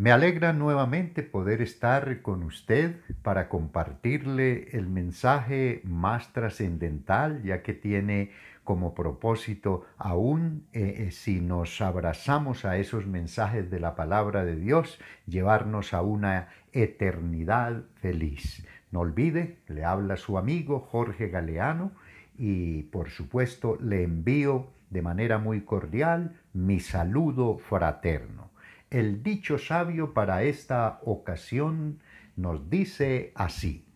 Me alegra nuevamente poder estar con usted para compartirle el mensaje más trascendental, ya que tiene como propósito, aún eh, eh, si nos abrazamos a esos mensajes de la palabra de Dios, llevarnos a una eternidad feliz. No olvide, le habla su amigo Jorge Galeano y por supuesto le envío de manera muy cordial mi saludo fraterno. El dicho sabio para esta ocasión nos dice así,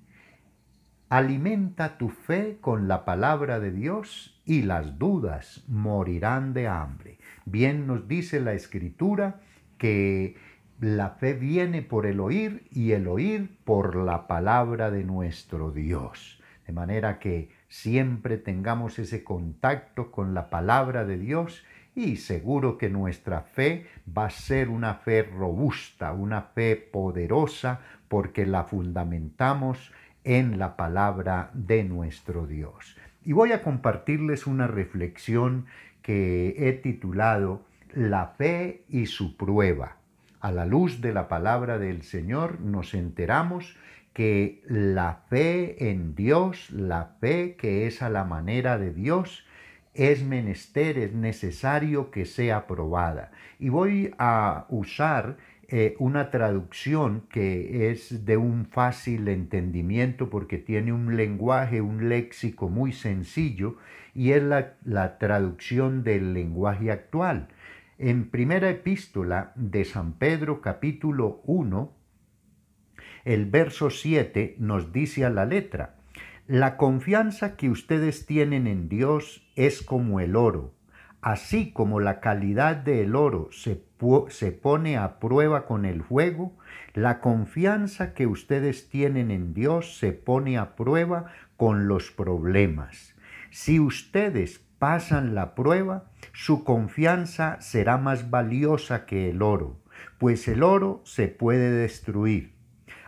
Alimenta tu fe con la palabra de Dios y las dudas morirán de hambre. Bien nos dice la escritura que la fe viene por el oír y el oír por la palabra de nuestro Dios. De manera que siempre tengamos ese contacto con la palabra de Dios y seguro que nuestra fe va a ser una fe robusta, una fe poderosa, porque la fundamentamos en la palabra de nuestro Dios. Y voy a compartirles una reflexión que he titulado La fe y su prueba. A la luz de la palabra del Señor nos enteramos que la fe en Dios, la fe que es a la manera de Dios, es menester, es necesario que sea probada. Y voy a usar eh, una traducción que es de un fácil entendimiento porque tiene un lenguaje, un léxico muy sencillo y es la, la traducción del lenguaje actual. En primera epístola de San Pedro capítulo 1, el verso 7 nos dice a la letra, la confianza que ustedes tienen en Dios es como el oro. Así como la calidad del oro se, se, pone a prueba con el fuego, la confianza que ustedes tienen en Dios se pone a prueba con los problemas. Si ustedes pasan la prueba, su confianza será más valiosa que el oro, pues el oro se puede destruir.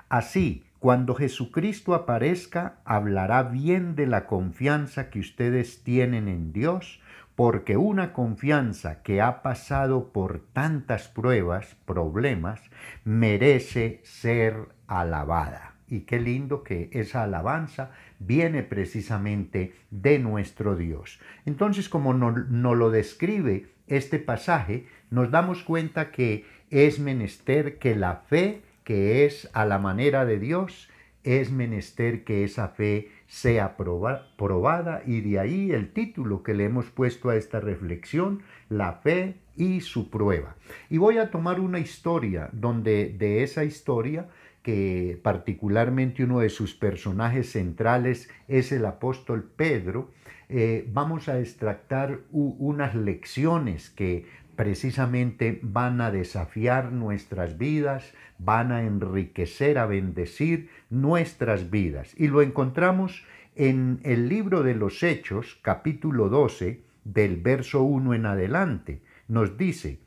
Así, cuando Jesucristo aparezca, hablará bien de la confianza que ustedes tienen en Dios, porque una confianza que ha pasado por tantas pruebas, problemas, merece ser alabada. Y qué lindo que esa alabanza viene precisamente de nuestro Dios. Entonces, como nos no lo describe este pasaje, nos damos cuenta que es menester que la fe que es a la manera de Dios, es menester que esa fe sea probada y de ahí el título que le hemos puesto a esta reflexión, la fe y su prueba. Y voy a tomar una historia donde de esa historia que particularmente uno de sus personajes centrales es el apóstol Pedro, eh, vamos a extractar unas lecciones que precisamente van a desafiar nuestras vidas, van a enriquecer, a bendecir nuestras vidas. Y lo encontramos en el libro de los Hechos, capítulo 12, del verso 1 en adelante. Nos dice,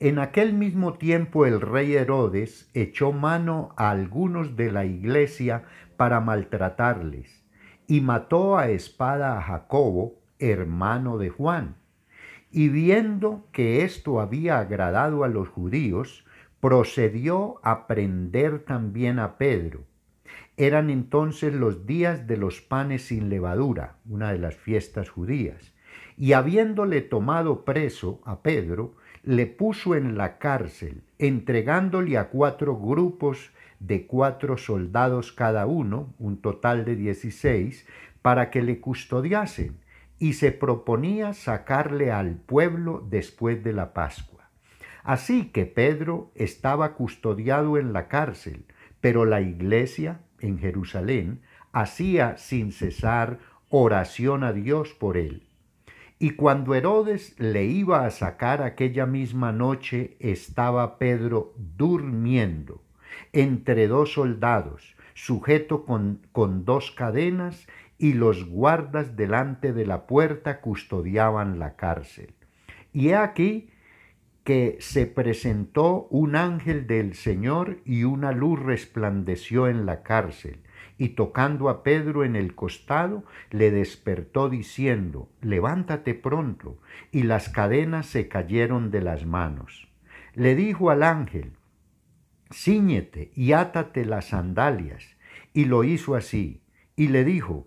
en aquel mismo tiempo el rey Herodes echó mano a algunos de la iglesia para maltratarles y mató a espada a Jacobo, hermano de Juan y viendo que esto había agradado a los judíos, procedió a prender también a Pedro. Eran entonces los días de los panes sin levadura, una de las fiestas judías, y habiéndole tomado preso a Pedro, le puso en la cárcel, entregándole a cuatro grupos de cuatro soldados cada uno, un total de dieciséis, para que le custodiasen y se proponía sacarle al pueblo después de la Pascua. Así que Pedro estaba custodiado en la cárcel, pero la iglesia en Jerusalén hacía sin cesar oración a Dios por él. Y cuando Herodes le iba a sacar aquella misma noche, estaba Pedro durmiendo entre dos soldados, sujeto con, con dos cadenas y los guardas delante de la puerta custodiaban la cárcel. Y he aquí que se presentó un ángel del Señor y una luz resplandeció en la cárcel, y tocando a Pedro en el costado, le despertó diciendo, levántate pronto, y las cadenas se cayeron de las manos. le dijo al ángel, Cíñete y átate las sandalias. Y lo hizo así. Y le dijo,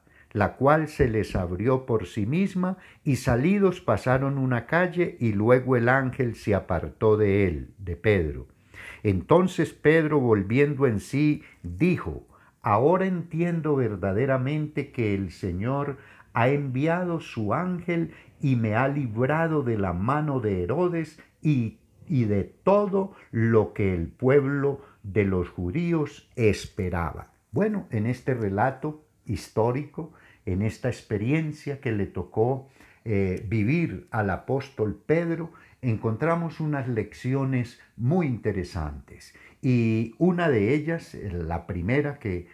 la cual se les abrió por sí misma, y salidos pasaron una calle, y luego el ángel se apartó de él, de Pedro. Entonces Pedro, volviendo en sí, dijo, Ahora entiendo verdaderamente que el Señor ha enviado su ángel y me ha librado de la mano de Herodes y, y de todo lo que el pueblo de los judíos esperaba. Bueno, en este relato histórico, en esta experiencia que le tocó eh, vivir al apóstol Pedro, encontramos unas lecciones muy interesantes. Y una de ellas, la primera que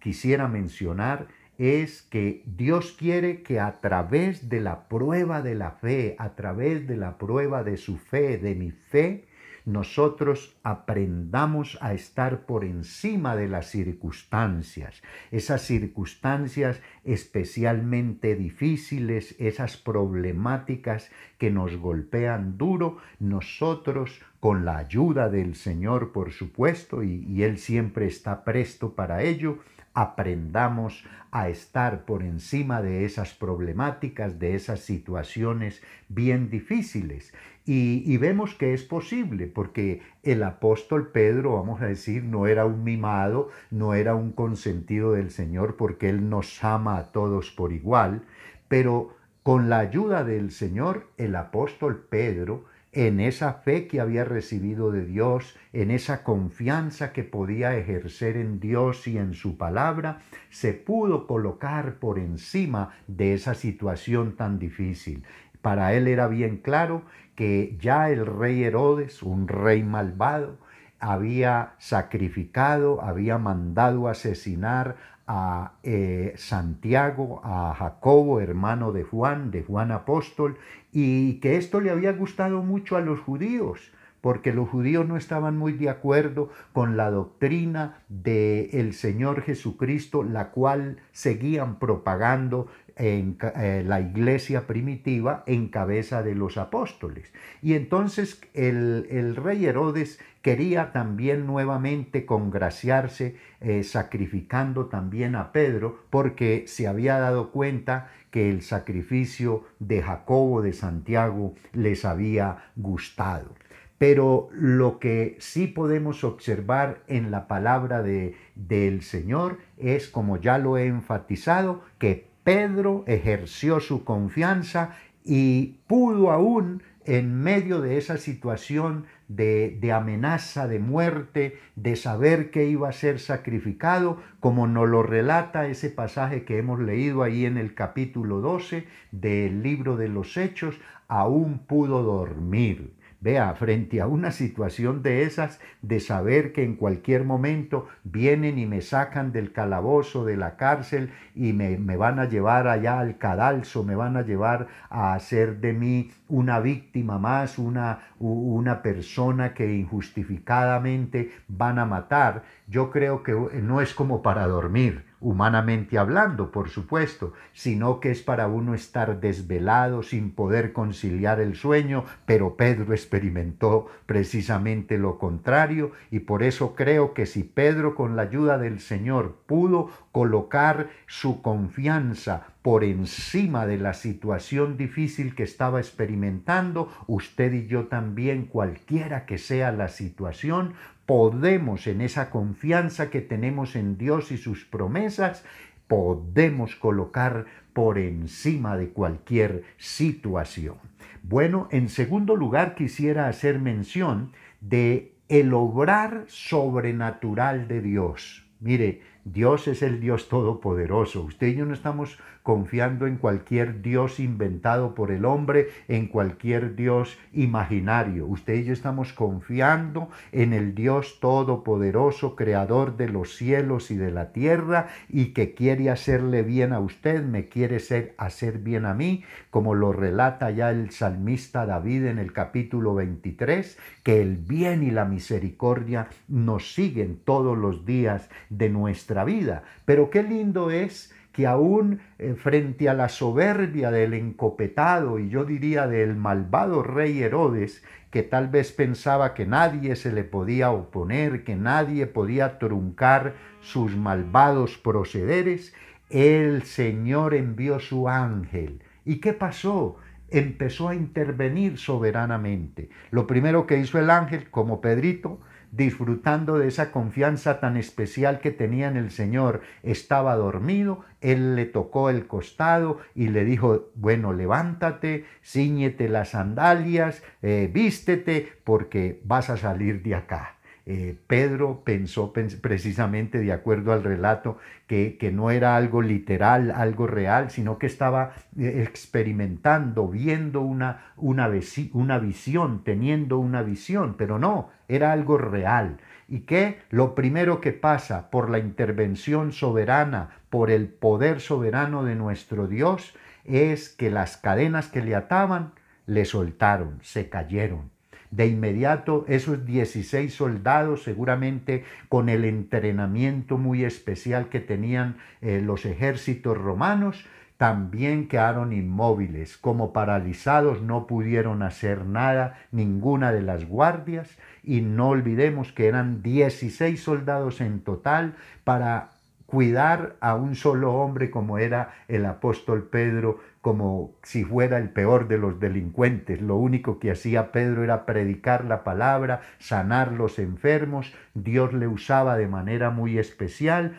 quisiera mencionar, es que Dios quiere que a través de la prueba de la fe, a través de la prueba de su fe, de mi fe, nosotros aprendamos a estar por encima de las circunstancias, esas circunstancias especialmente difíciles, esas problemáticas que nos golpean duro, nosotros con la ayuda del Señor, por supuesto, y, Él siempre está presto para ello, aprendamos a estar por encima de esas problemáticas, de esas situaciones bien difíciles. Y, vemos que es posible, porque el apóstol Pedro, vamos a decir, no era un mimado, no era un consentido del Señor, porque Él nos ama a todos por igual, pero con la ayuda del Señor, el apóstol Pedro en esa fe que había recibido de Dios, en esa confianza que podía ejercer en Dios y en su palabra, se pudo colocar por encima de esa situación tan difícil. Para él era bien claro que ya el rey Herodes, un rey malvado, había sacrificado, había mandado asesinar a eh, Santiago, a Jacobo, hermano de Juan, de Juan apóstol, y que esto le había gustado mucho a los judíos, porque los judíos no estaban muy de acuerdo con la doctrina del el Señor Jesucristo, la cual seguían propagando en eh, la iglesia primitiva en cabeza de los apóstoles. Y entonces el, el rey Herodes quería también nuevamente congraciarse, eh, sacrificando también a Pedro, porque se había dado cuenta que el sacrificio de Jacobo de Santiago les había gustado. Pero lo que sí podemos observar en la palabra de, del Señor es, como ya lo he enfatizado, que Pedro ejerció su confianza y pudo aún en medio de esa situación de, de, amenaza de muerte, de saber que iba a ser sacrificado, como nos lo relata ese pasaje que hemos leído ahí en el capítulo 12 del libro de los Hechos, aún pudo dormir. Vea, frente a una situación de esas, de saber que en cualquier momento vienen y me sacan del calabozo, de la cárcel, y me, me, van a llevar allá al cadalso, me van a llevar a hacer de mí una víctima más, una, una persona que injustificadamente van a matar, yo creo que no es como para dormir humanamente hablando, por supuesto, sino que es para uno estar desvelado sin poder conciliar el sueño, pero Pedro experimentó precisamente lo contrario y por eso creo que si Pedro con la ayuda del Señor pudo colocar su confianza por encima de la situación difícil que estaba experimentando, usted y yo también, cualquiera que sea la situación, podemos en esa confianza que tenemos en Dios y sus promesas, podemos colocar por encima de cualquier situación. Bueno, en segundo lugar quisiera hacer mención de el obrar sobrenatural de Dios. Mire, Dios es el Dios todopoderoso. Usted y yo no estamos confiando en cualquier Dios inventado por el hombre, en cualquier Dios imaginario. Usted y yo estamos confiando en el Dios todopoderoso, creador de los cielos y de la tierra, y que quiere hacerle bien a usted, me quiere ser, hacer bien a mí, como lo relata ya el salmista David en el capítulo 23, que el bien y la misericordia nos siguen todos los días de nuestra vida. Pero qué lindo es que aún eh, frente a la soberbia del encopetado y yo diría del malvado rey Herodes, que tal vez pensaba que nadie se le podía oponer, que nadie podía truncar sus malvados procederes, el Señor envió su ángel. ¿Y qué pasó? Empezó a intervenir soberanamente. Lo primero que hizo el ángel, como Pedrito, disfrutando de esa confianza tan especial que tenía en el Señor, estaba dormido, él le tocó el costado y le dijo, bueno, levántate, ciñete las sandalias, eh, vístete, porque vas a salir de acá. Eh, Pedro pensó precisamente de acuerdo al relato que, no era algo literal, algo real, sino que estaba eh, experimentando, viendo una, una, una visión, teniendo una visión, pero no, era algo real. Y que lo primero que pasa por la intervención soberana, por el poder soberano de nuestro Dios, es que las cadenas que le ataban le soltaron, se cayeron de inmediato esos 16 soldados, seguramente con el entrenamiento muy especial que tenían eh, los ejércitos romanos, también quedaron inmóviles, como paralizados, no pudieron hacer nada, ninguna de las guardias, y no olvidemos que eran 16 soldados en total para cuidar a un solo hombre como era el apóstol Pedro, como si fuera el peor de los delincuentes. Lo único que hacía Pedro era predicar la palabra, sanar los enfermos. Dios le usaba de manera muy especial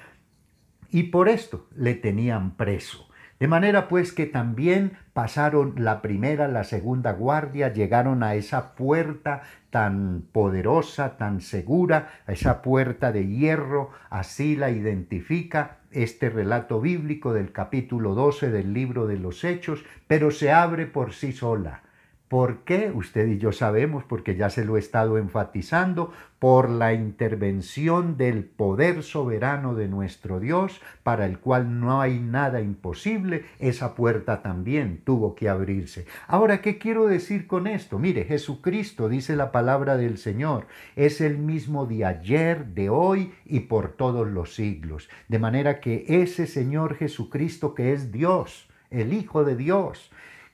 y por esto le tenían preso. De manera pues que también pasaron la primera, la segunda guardia, llegaron a esa puerta tan poderosa, tan segura, a esa puerta de hierro, así la identifica este relato bíblico del capítulo 12 del libro de los Hechos, pero se abre por sí sola. ¿Por qué? Usted y yo sabemos, porque ya se lo he estado enfatizando, por la intervención del poder soberano de nuestro Dios, para el cual no hay nada imposible, esa puerta también tuvo que abrirse. Ahora, ¿qué quiero decir con esto? Mire, Jesucristo, dice la palabra del Señor, es el mismo de ayer, de hoy y por todos los siglos. De manera que ese Señor Jesucristo que es Dios, el Hijo de Dios,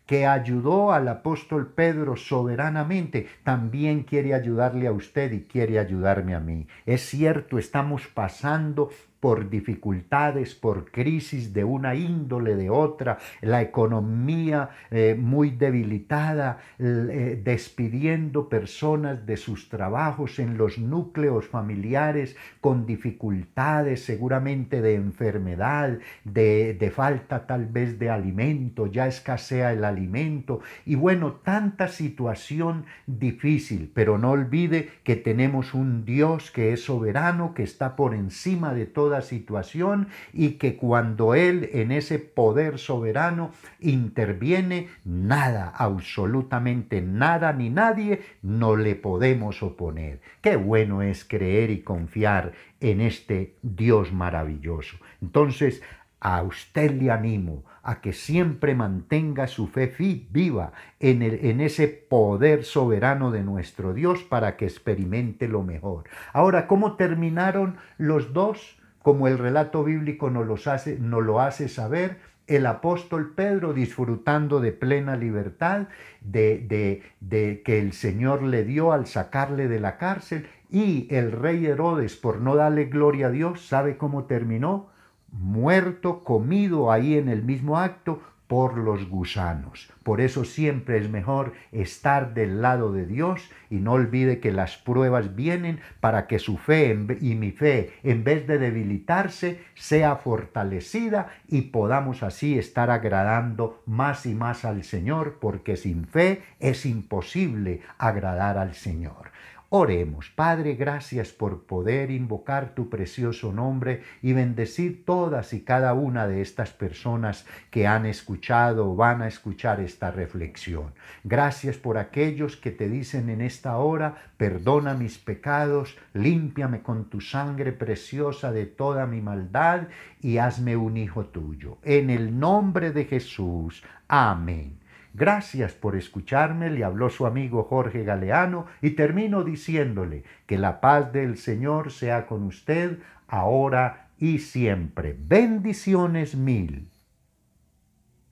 que ayudó al apóstol Pedro soberanamente, también quiere ayudarle a usted y quiere ayudarme a mí. Es cierto, estamos pasando por dificultades, por crisis de una índole, de otra, la economía eh, muy debilitada, eh, despidiendo personas de sus trabajos en los núcleos familiares con dificultades seguramente de enfermedad, de, de falta tal vez de alimento, ya escasea el alimento. Y bueno, tanta situación difícil, pero no olvide que tenemos un Dios que es soberano, que está por encima de todo situación y que cuando Él en ese poder soberano interviene, nada, absolutamente nada ni nadie no le podemos oponer. Qué bueno es creer y confiar en este Dios maravilloso. Entonces, a usted le animo a que siempre mantenga su fe viva en, el, en, ese poder soberano de nuestro Dios para que experimente lo mejor. Ahora, ¿cómo terminaron los dos? Como el relato bíblico nos, los hace, lo hace saber, el apóstol Pedro disfrutando de plena libertad de, de, de, que el Señor le dio al sacarle de la cárcel y el rey Herodes por no darle gloria a Dios, ¿sabe cómo terminó? Muerto, comido ahí en el mismo acto por los gusanos. Por eso siempre es mejor estar del lado de Dios y no olvide que las pruebas vienen para que su fe y mi fe, en vez de debilitarse, sea fortalecida y podamos así estar agradando más y más al Señor, porque sin fe es imposible agradar al Señor. Oremos, Padre, gracias por poder invocar tu precioso nombre y bendecir todas y cada una de estas personas que han escuchado o van a escuchar esta reflexión. Gracias por aquellos que te dicen en esta hora, perdona mis pecados, límpiame con tu sangre preciosa de toda mi maldad y hazme un hijo tuyo. En el nombre de Jesús. Amén. Gracias por escucharme, le habló su amigo Jorge Galeano y termino diciéndole que la paz del Señor sea con usted ahora y siempre. Bendiciones mil.